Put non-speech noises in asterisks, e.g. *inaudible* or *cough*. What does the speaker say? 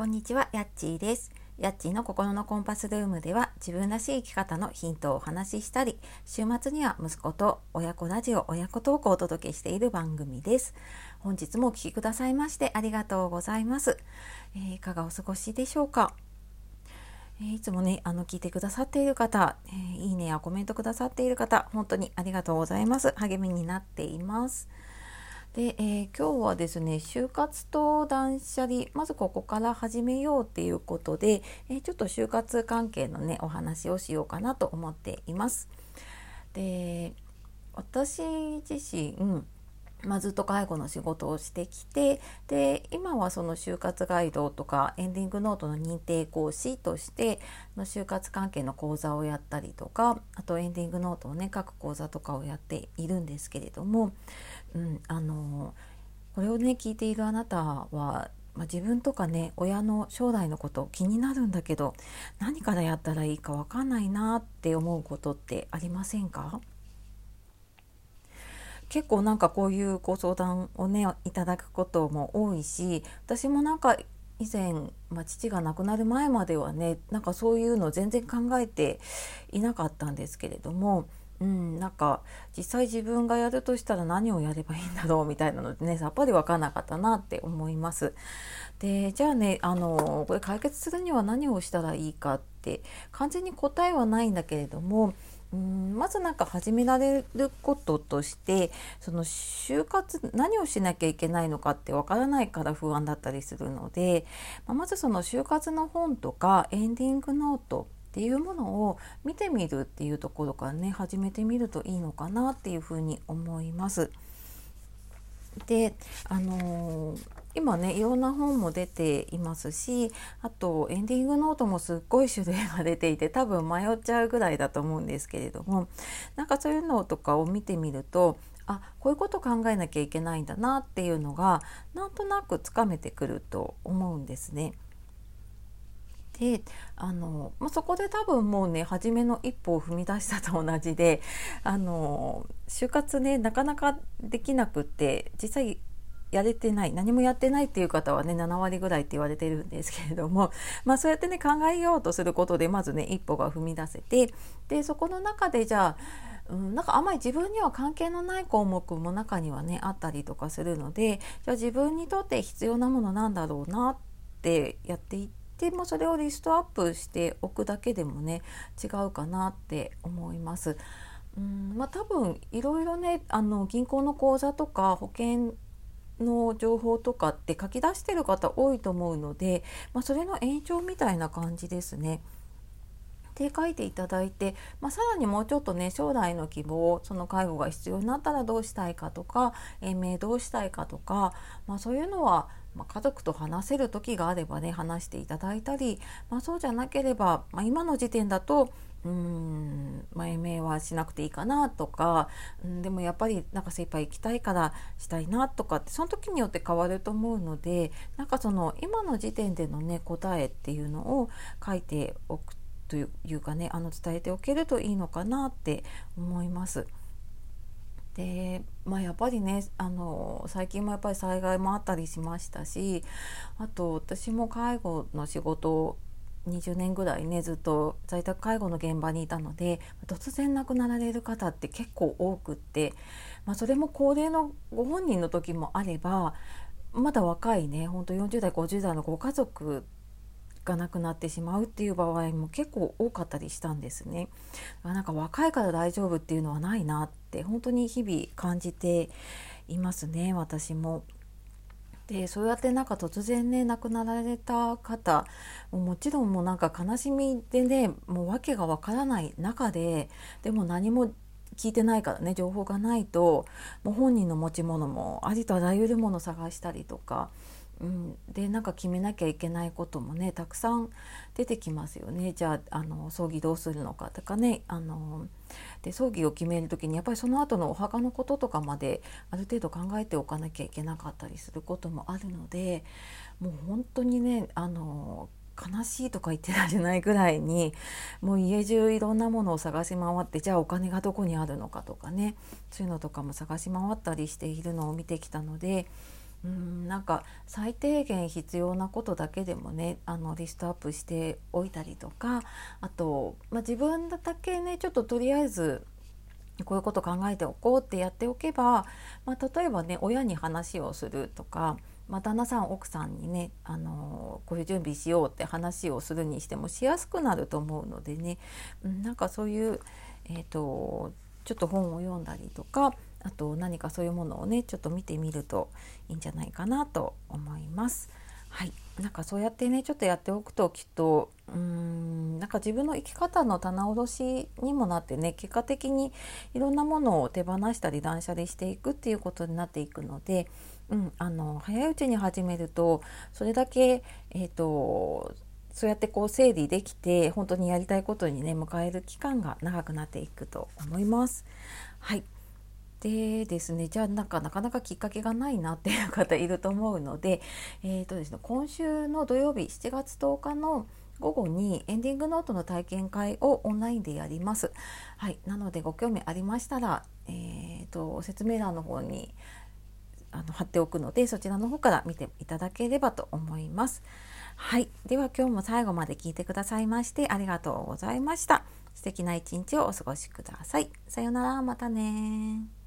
こんにちは、やっちーです。やっちーの心のコンパスルームでは自分らしい生き方のヒントをお話ししたり、週末には息子と親子ラジオ、親子トークをお届けしている番組です。本日もお聴きくださいましてありがとうございます。えー、いかがお過ごしでしょうか？えー、いつもね、あの聞いてくださっている方、えー、いいねやコメントくださっている方、本当にありがとうございます。励みになっています。で、えー、今日はですね就活と断捨離まずここから始めようっていうことで、えー、ちょっと就活関係のねお話をしようかなと思っています。で私自身うんまあ、ずっと介護の仕事をしてきてで今はその就活ガイドとかエンディングノートの認定講師としての就活関係の講座をやったりとかあとエンディングノートをね書く講座とかをやっているんですけれども、うん、あのこれをね聞いているあなたはまあ、自分とかね親の将来のこと気になるんだけど何からやったらいいか分かんないなって思うことってありませんか？結構なんかこういうご相談をねいただくことも多いし私もなんか以前、まあ、父が亡くなる前まではねなんかそういうの全然考えていなかったんですけれども、うん、なんか実際自分がやるとしたら何をやればいいんだろうみたいなのでね *laughs* さっぱり分かんなかったなって思います。でじゃあねあのこれ解決するには何をしたらいいかって完全に答えはないんだけれどもうんまずなんか始められることとしてその就活何をしなきゃいけないのかってわからないから不安だったりするので、まあ、まずその就活の本とかエンディングノートっていうものを見てみるっていうところからね始めてみるといいのかなっていうふうに思います。であのー今ねいろんな本も出ていますしあとエンディングノートもすっごい種類が出ていて多分迷っちゃうぐらいだと思うんですけれどもなんかそういうのとかを見てみるとあこういうこと考えなきゃいけないんだなっていうのがなんとなくつかめてくると思うんですね。であの、まあ、そこで多分もうね初めの一歩を踏み出したと同じであの就活ねなかなかできなくって実際やれてない何もやってないっていう方はね7割ぐらいって言われてるんですけれどもまあそうやってね考えようとすることでまずね一歩が踏み出せてでそこの中でじゃあうん、なんかあんまり自分には関係のない項目も中にはねあったりとかするのでじゃあ自分にとって必要なものなんだろうなってやっていってもそれをリストアップしておくだけでもね違うかなって思います。うんまあ、多分いろいろねあの銀行の口座とか保険の情報とかって書き出してる方多いと思うので、まあ、それの延長みたいな感じですね。で書いていただいて、まあ、さらにもうちょっとね将来の希望その介護が必要になったらどうしたいかとか延命どうしたいかとか、まあ、そういうのはまあ、家族と話せる時があればね話していただいたり、まあ、そうじゃなければ、まあ、今の時点だとうーん前名はしなくていいかなとか、ん、でもやっぱりなんか精一杯行きたいからしたいなとかってその時によって変わると思うのでなんかその今の時点でのね答えっていうのを書いておくというかねあの伝えておけるといいのかなって思います。でまあ、やっぱりねあの最近もやっぱり災害もあったりしましたしあと私も介護の仕事を20年ぐらいねずっと在宅介護の現場にいたので突然亡くなられる方って結構多くって、まあ、それも高齢のご本人の時もあればまだ若いねほんと40代50代のご家族が亡くなってしまうっていう場合も結構多かったりしたんですね。なんか若いから大丈夫っていうのはないなって本当に日々感じていますね私も。でそうやってなんか突然ね亡くなられた方もちろんもうなんか悲しみでねもう訳がわからない中ででも何も聞いてないからね情報がないともう本人の持ち物もありとあらゆるもの探したりとかうん、でなんか決めなきゃいけないこともねたくさん出てきますよね。じゃああの葬儀どうするのかとかね。あので葬儀を決める時にやっぱりその後のお墓のこととかまである程度考えておかなきゃいけなかったりすることもあるのでもう本当にねあの悲しいとか言ってられないぐらいにもう家中いろんなものを探し回ってじゃあお金がどこにあるのかとかね。そういうのとかも探し回ったりしているのを見てきたのでうんなんか最低限必要なことだけでもねあのリストアップしておいたりとかあと、まあ、自分だけねちょっととりあえずこういうこと考えておこうってやっておけば、まあ、例えばね親に話をするとか、まあ、旦那さん奥さんにねあのこういう準備しようって話をするにしてもしやすくなると思うのでね、うん、なんかそういう、えーとちょっと本を読んだりとかあと何かそういうものをねちょっと見てみるといいんじゃないかなと思います。はい、なんかそうやってねちょっとやっておくときっとうーんなんか自分の生き方の棚卸しにもなってね結果的にいろんなものを手放したり断捨離していくっていうことになっていくので、うん、あの早いうちに始めるとそれだけ、えーとそうやってこう整理できて本当にやりたいことにね迎える期間が長くなっていくと思います。はいでですねじゃあなんかなかなかきっかけがないなっていう方いると思うので, *laughs* えーとですね、今週の土曜日7月10日の午後にエンディングノートの体験会をオンラインでやります。はい、なのでご興味ありましたら、えーと、説明欄の方にあの貼っておくのでそちらの方から見ていただければと思います。はい、では今日も最後まで聞いてくださいましてありがとうございました。素敵な一日をお過ごしください。さようなら、またね